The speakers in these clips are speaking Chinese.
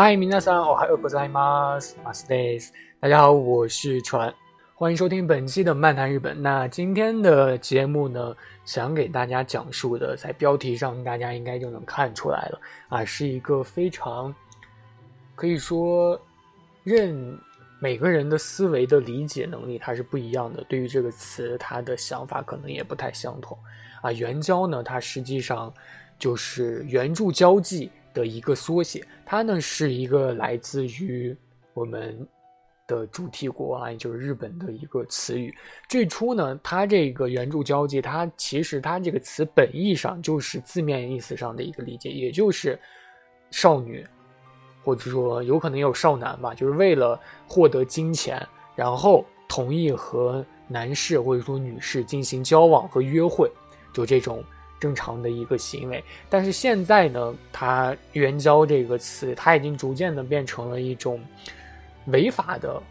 嗨，皆さん、おはようございます。マスです。大家好，我是川，欢迎收听本期的漫谈日本。那今天的节目呢，想给大家讲述的，在标题上大家应该就能看出来了啊，是一个非常可以说，任每个人的思维的理解能力它是不一样的，对于这个词，他的想法可能也不太相同啊。援交呢，它实际上就是援助交际。 的一个缩写，它呢是一个来自于我们的主题国啊，也就是日本的一个词语。最初呢，它这个援助交际，它其实它这个词本意上就是字面意思上的一个理解，也就是少女，或者说有可能有少男吧，就是为了获得金钱，然后同意和男士或者说女士进行交往和约会，就这种。正常的一个行为，但是现在呢，它“援交”这个词，它已经逐渐的变成了一种违法的、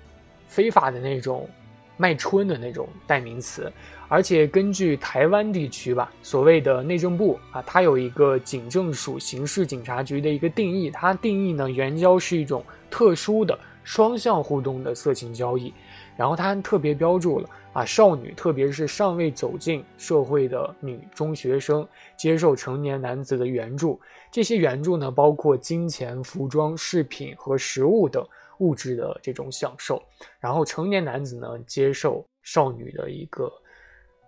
非法的那种卖春的那种代名词。而且根据台湾地区吧，所谓的内政部啊，它有一个警政署刑事警察局的一个定义，它定义呢，援交是一种特殊的双向互动的色情交易。然后它特别标注了啊，少女，特别是尚未走进社会的女中学生，接受成年男子的援助。这些援助呢，包括金钱、服装、饰品和食物等物质的这种享受。然后成年男子呢，接受少女的一个，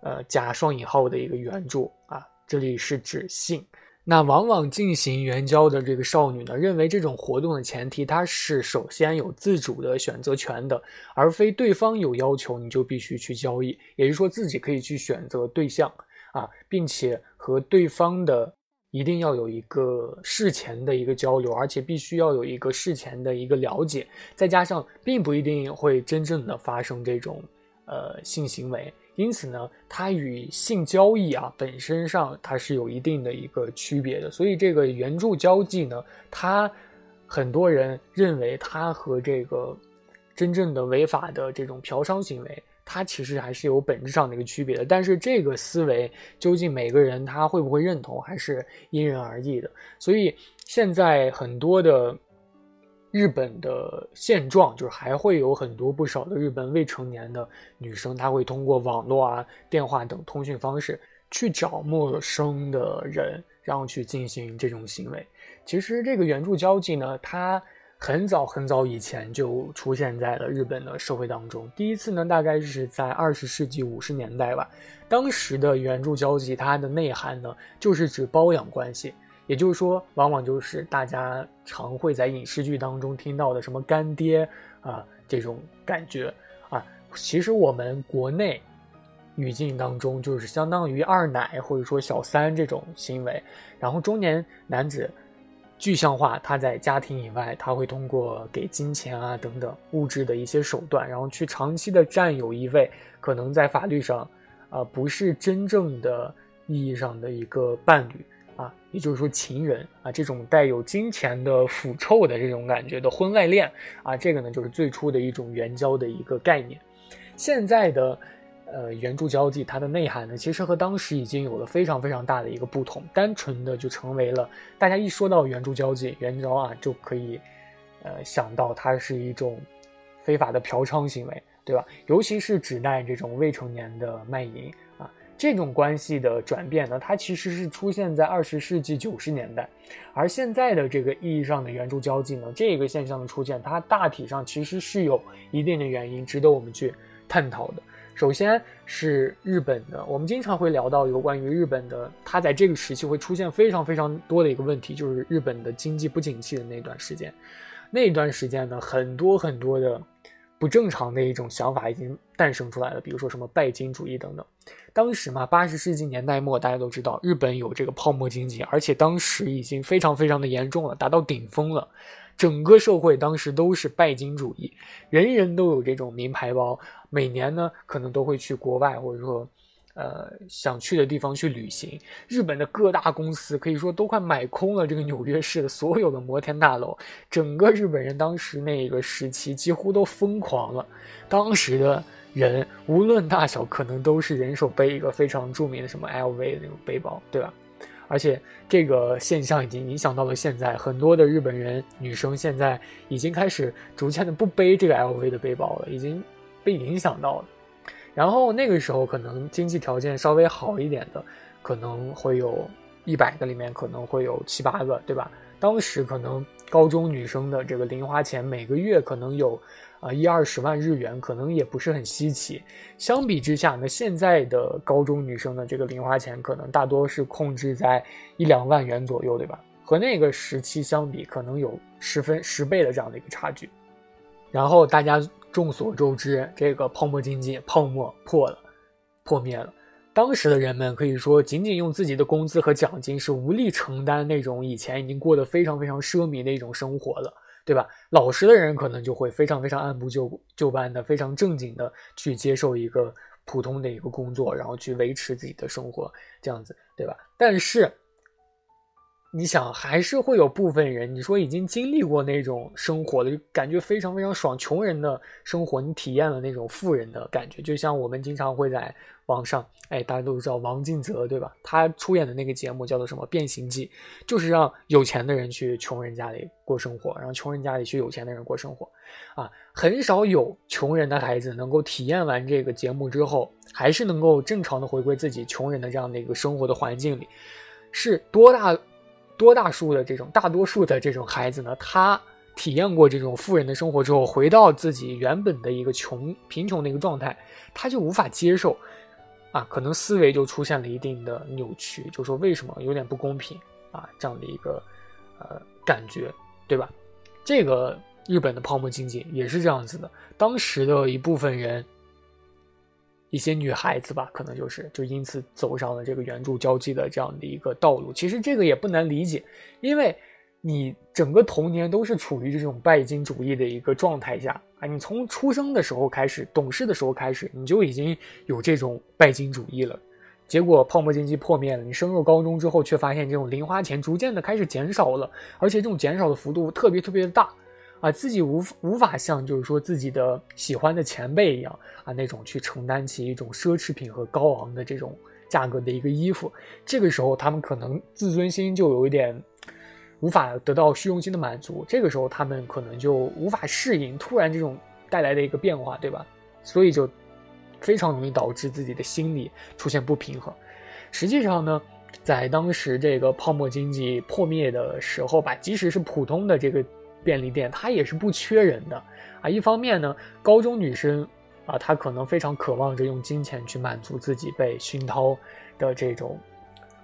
呃，加双引号的一个援助啊，这里是指性。那往往进行援交的这个少女呢，认为这种活动的前提，她是首先有自主的选择权的，而非对方有要求你就必须去交易。也就是说，自己可以去选择对象啊，并且和对方的一定要有一个事前的一个交流，而且必须要有一个事前的一个了解，再加上并不一定会真正的发生这种呃性行为。因此呢，它与性交易啊本身上它是有一定的一个区别的，所以这个援助交际呢，它很多人认为它和这个真正的违法的这种嫖娼行为，它其实还是有本质上的一个区别的。但是这个思维究竟每个人他会不会认同，还是因人而异的。所以现在很多的。日本的现状就是还会有很多不少的日本未成年的女生，她会通过网络啊、电话等通讯方式去找陌生的人，然后去进行这种行为。其实这个援助交际呢，它很早很早以前就出现在了日本的社会当中。第一次呢，大概是在二十世纪五十年代吧。当时的援助交际，它的内涵呢，就是指包养关系。也就是说，往往就是大家常会在影视剧当中听到的什么干爹啊这种感觉啊，其实我们国内语境当中就是相当于二奶或者说小三这种行为。然后中年男子具象化，他在家庭以外，他会通过给金钱啊等等物质的一些手段，然后去长期的占有一位可能在法律上啊不是真正的意义上的一个伴侣。也就是说情人啊，这种带有金钱的腐臭的这种感觉的婚外恋啊，这个呢就是最初的一种援交的一个概念。现在的呃援助交际，它的内涵呢，其实和当时已经有了非常非常大的一个不同。单纯的就成为了大家一说到援助交际、援交啊，就可以呃想到它是一种非法的嫖娼行为，对吧？尤其是指代这种未成年的卖淫。这种关系的转变呢，它其实是出现在二十世纪九十年代，而现在的这个意义上的援助交际呢，这个现象的出现，它大体上其实是有一定的原因，值得我们去探讨的。首先是日本的，我们经常会聊到有关于日本的，它在这个时期会出现非常非常多的一个问题，就是日本的经济不景气的那段时间，那段时间呢，很多很多的。不正常的一种想法已经诞生出来了，比如说什么拜金主义等等。当时嘛，八十世纪年代末，大家都知道日本有这个泡沫经济，而且当时已经非常非常的严重了，达到顶峰了。整个社会当时都是拜金主义，人人都有这种名牌包，每年呢可能都会去国外或者说。呃，想去的地方去旅行，日本的各大公司可以说都快买空了这个纽约市的所有的摩天大楼，整个日本人当时那个时期几乎都疯狂了。当时的人无论大小，可能都是人手背一个非常著名的什么 LV 的那种背包，对吧？而且这个现象已经影响到了现在，很多的日本人女生现在已经开始逐渐的不背这个 LV 的背包了，已经被影响到了。然后那个时候可能经济条件稍微好一点的，可能会有一百个里面可能会有七八个，对吧？当时可能高中女生的这个零花钱每个月可能有啊一二十万日元，可能也不是很稀奇。相比之下呢，现在的高中女生的这个零花钱可能大多是控制在一两万元左右，对吧？和那个时期相比，可能有十分十倍的这样的一个差距。然后大家。众所周知，这个泡沫经济泡沫破了，破灭了。当时的人们可以说，仅仅用自己的工资和奖金是无力承担那种以前已经过得非常非常奢靡的一种生活了，对吧？老实的人可能就会非常非常按部就就班的、非常正经的去接受一个普通的一个工作，然后去维持自己的生活，这样子，对吧？但是。你想，还是会有部分人，你说已经经历过那种生活的，感觉非常非常爽。穷人的生活，你体验了那种富人的感觉，就像我们经常会在网上，哎，大家都知道王静泽对吧？他出演的那个节目叫做什么《变形计》，就是让有钱的人去穷人家里过生活，然后穷人家里去有钱的人过生活，啊，很少有穷人的孩子能够体验完这个节目之后，还是能够正常的回归自己穷人的这样的一个生活的环境里，是多大？多大数的这种大多数的这种孩子呢？他体验过这种富人的生活之后，回到自己原本的一个穷贫穷的一个状态，他就无法接受，啊，可能思维就出现了一定的扭曲，就说为什么有点不公平啊？这样的一个呃感觉，对吧？这个日本的泡沫经济也是这样子的，当时的一部分人。一些女孩子吧，可能就是就因此走上了这个援助交际的这样的一个道路。其实这个也不难理解，因为你整个童年都是处于这种拜金主义的一个状态下啊。你从出生的时候开始，懂事的时候开始，你就已经有这种拜金主义了。结果泡沫经济破灭了，你升入高中之后，却发现这种零花钱逐渐的开始减少了，而且这种减少的幅度特别特别的大。啊，自己无无法像就是说自己的喜欢的前辈一样啊，那种去承担起一种奢侈品和高昂的这种价格的一个衣服，这个时候他们可能自尊心就有一点无法得到虚荣心的满足，这个时候他们可能就无法适应突然这种带来的一个变化，对吧？所以就非常容易导致自己的心理出现不平衡。实际上呢，在当时这个泡沫经济破灭的时候吧，即使是普通的这个。便利店它也是不缺人的啊。一方面呢，高中女生啊，她可能非常渴望着用金钱去满足自己被熏陶的这种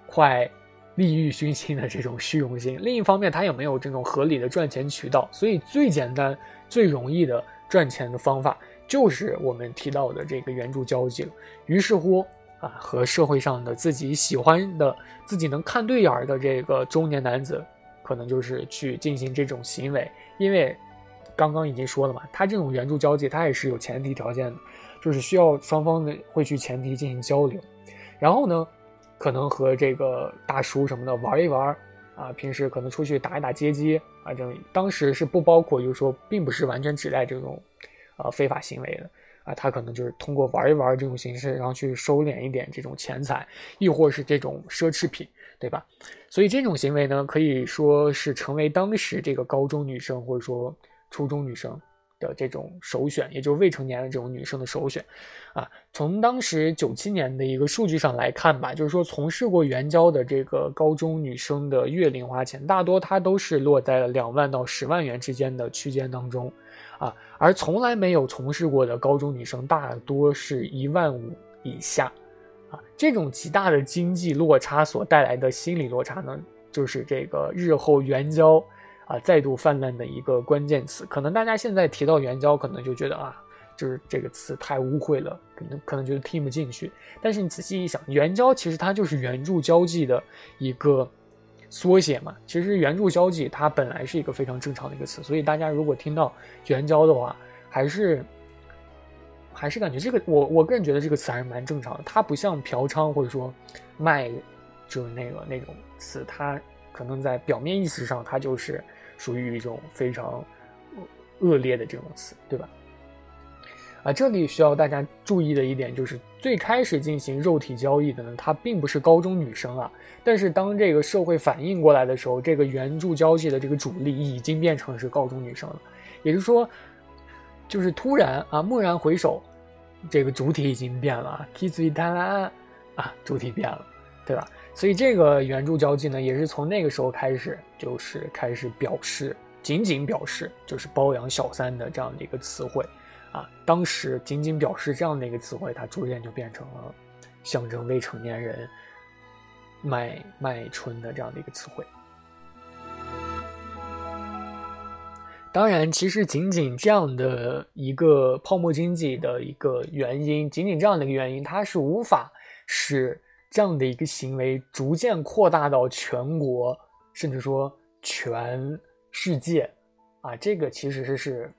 快利欲熏心的这种虚荣心。另一方面，她也没有这种合理的赚钱渠道，所以最简单、最容易的赚钱的方法就是我们提到的这个援助交际了。于是乎啊，和社会上的自己喜欢的、自己能看对眼儿的这个中年男子。可能就是去进行这种行为，因为刚刚已经说了嘛，他这种援助交际，他也是有前提条件的，就是需要双方的会去前提进行交流，然后呢，可能和这个大叔什么的玩一玩啊，平时可能出去打一打街机啊，这种当时是不包括，就是说并不是完全指代这种呃非法行为的啊，他可能就是通过玩一玩这种形式，然后去收敛一点这种钱财，亦或是这种奢侈品。对吧？所以这种行为呢，可以说是成为当时这个高中女生或者说初中女生的这种首选，也就是未成年的这种女生的首选。啊，从当时九七年的一个数据上来看吧，就是说从事过援交的这个高中女生的月零花钱，大多她都是落在了两万到十万元之间的区间当中。啊，而从来没有从事过的高中女生，大多是一万五以下。啊，这种极大的经济落差所带来的心理落差呢，就是这个日后援交啊再度泛滥的一个关键词。可能大家现在提到援交，可能就觉得啊，就是这个词太污秽了，可能可能觉得听不进去。但是你仔细一想，援交其实它就是援助交际的一个缩写嘛。其实援助交际它本来是一个非常正常的一个词，所以大家如果听到援交的话，还是还是感觉这个我我个人觉得这个词还是蛮正常的。它不像嫖娼或者说卖，就是那个那种词，它可能在表面意思上它就是属于一种非常。恶劣的这种词，对吧？啊，这里需要大家注意的一点就是，最开始进行肉体交易的呢，它并不是高中女生啊。但是当这个社会反应过来的时候，这个援助交际的这个主力已经变成是高中女生了。也就是说，就是突然啊，蓦然回首，这个主体已经变了，kiss with 啊，主体变了，对吧？所以这个援助交际呢，也是从那个时候开始，就是开始表示。仅仅表示就是包养小三的这样的一个词汇，啊，当时仅仅表示这样的一个词汇，它逐渐就变成了象征未成年人卖卖春的这样的一个词汇。当然，其实仅仅这样的一个泡沫经济的一个原因，仅仅这样的一个原因，它是无法使这样的一个行为逐渐扩大到全国，甚至说全。世界，啊，这个其实是是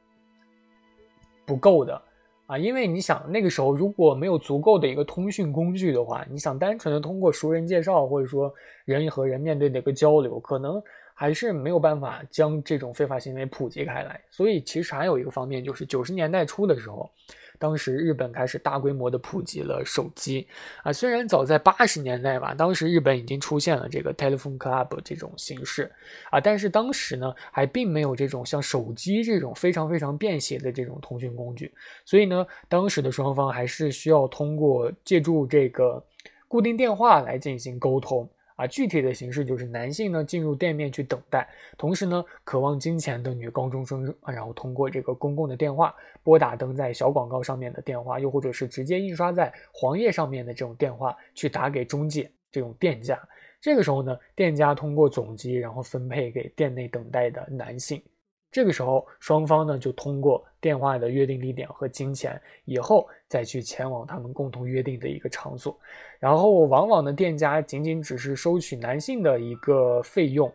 不够的啊，因为你想那个时候如果没有足够的一个通讯工具的话，你想单纯的通过熟人介绍或者说人和人面对的一个交流，可能还是没有办法将这种非法行为普及开来。所以其实还有一个方面就是九十年代初的时候。当时日本开始大规模的普及了手机啊，虽然早在八十年代吧，当时日本已经出现了这个 telephone club 这种形式啊，但是当时呢还并没有这种像手机这种非常非常便携的这种通讯工具，所以呢，当时的双方还是需要通过借助这个固定电话来进行沟通。啊，具体的形式就是男性呢进入店面去等待，同时呢渴望金钱的女高中生啊，然后通过这个公共的电话拨打登在小广告上面的电话，又或者是直接印刷在黄页上面的这种电话去打给中介这种店家。这个时候呢，店家通过总机然后分配给店内等待的男性。这个时候，双方呢就通过电话的约定地点和金钱，以后再去前往他们共同约定的一个场所。然后，往往的店家仅仅只是收取男性的一个费用，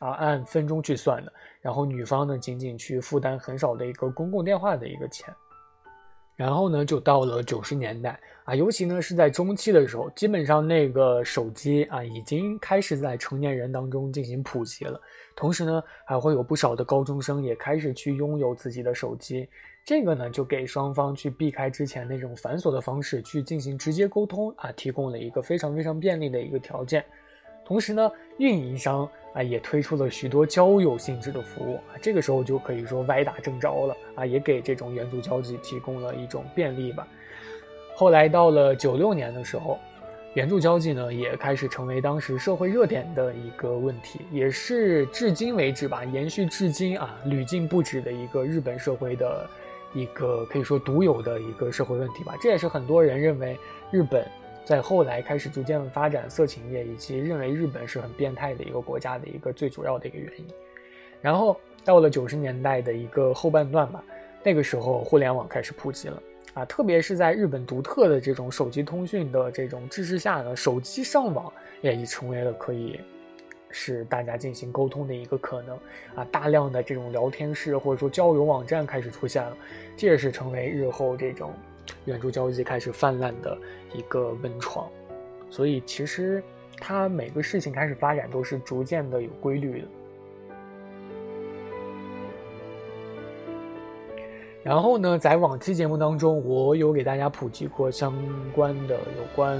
啊，按分钟去算的。然后，女方呢仅仅去负担很少的一个公共电话的一个钱。然后呢，就到了九十年代啊，尤其呢是在中期的时候，基本上那个手机啊已经开始在成年人当中进行普及了。同时呢，还会有不少的高中生也开始去拥有自己的手机。这个呢，就给双方去避开之前那种繁琐的方式去进行直接沟通啊，提供了一个非常非常便利的一个条件。同时呢，运营商。啊，也推出了许多交友性质的服务啊，这个时候就可以说歪打正着了啊，也给这种援助交际提供了一种便利吧。后来到了九六年的时候，援助交际呢也开始成为当时社会热点的一个问题，也是至今为止吧，延续至今啊屡禁不止的一个日本社会的一个可以说独有的一个社会问题吧。这也是很多人认为日本。在后来开始逐渐发展色情业，以及认为日本是很变态的一个国家的一个最主要的一个原因。然后到了九十年代的一个后半段吧，那个时候互联网开始普及了啊，特别是在日本独特的这种手机通讯的这种支持下呢，手机上网也已成为了可以使大家进行沟通的一个可能啊，大量的这种聊天室或者说交友网站开始出现了，这也是成为日后这种。援助交际开始泛滥的一个温床，所以其实它每个事情开始发展都是逐渐的有规律的。然后呢，在往期节目当中，我有给大家普及过相关的有关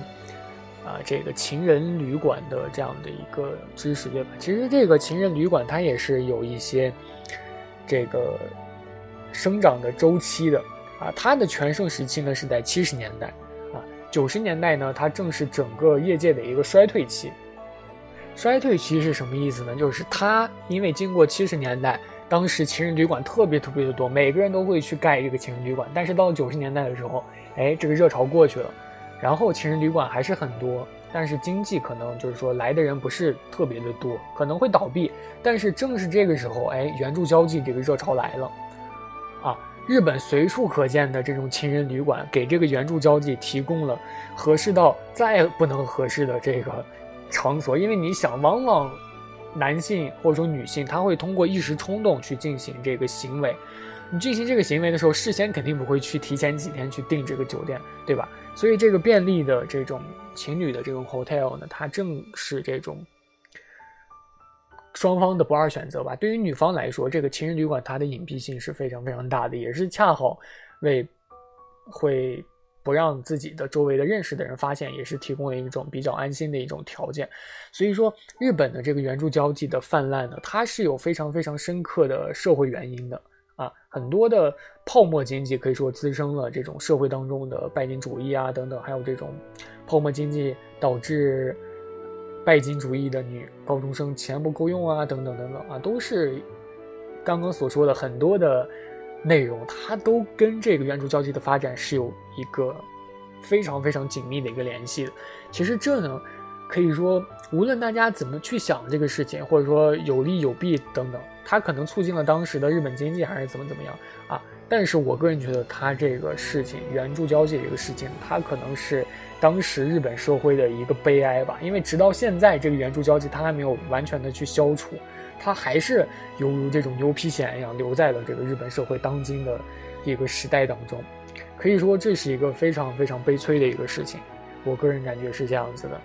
啊这个情人旅馆的这样的一个知识，对吧？其实这个情人旅馆它也是有一些这个生长的周期的。啊，它的全盛时期呢是在七十年代，啊，九十年代呢，它正是整个业界的一个衰退期。衰退期是什么意思呢？就是它因为经过七十年代，当时情人旅馆特别特别的多，每个人都会去盖这个情人旅馆。但是到了九十年代的时候，哎，这个热潮过去了，然后情人旅馆还是很多，但是经济可能就是说来的人不是特别的多，可能会倒闭。但是正是这个时候，哎，援助交际这个热潮来了。日本随处可见的这种情人旅馆，给这个援助交际提供了合适到再不能合适的这个场所。因为你想，往往男性或者说女性，他会通过一时冲动去进行这个行为。你进行这个行为的时候，事先肯定不会去提前几天去订这个酒店，对吧？所以这个便利的这种情侣的这种 hotel 呢，它正是这种双方的不二选择吧。对于女方来说，这个情人旅馆它的隐蔽性是非常非常大的，也是恰好为会不让自己的周围的认识的人发现，也是提供了一种比较安心的一种条件。所以说，日本的这个援助交际的泛滥呢，它是有非常非常深刻的社会原因的。啊，很多的泡沫经济可以说滋生了这种社会当中的拜金主义啊，等等，还有这种泡沫经济导致拜金主义的女高中生钱不够用啊，等等等等啊，都是刚刚所说的很多的内容，它都跟这个援助交际的发展是有一个非常非常紧密的一个联系的。其实这呢，可以说无论大家怎么去想这个事情，或者说有利有弊等等。它可能促进了当时的日本经济，还是怎么怎么样啊？但是我个人觉得，它这个事情援助交际这个事情，它可能是当时日本社会的一个悲哀吧。因为直到现在，这个援助交际它还没有完全的去消除，它还是犹如这种牛皮癣一样留在了这个日本社会当今的一个时代当中。可以说，这是一个非常非常悲催的一个事情。我个人感觉是这样子的。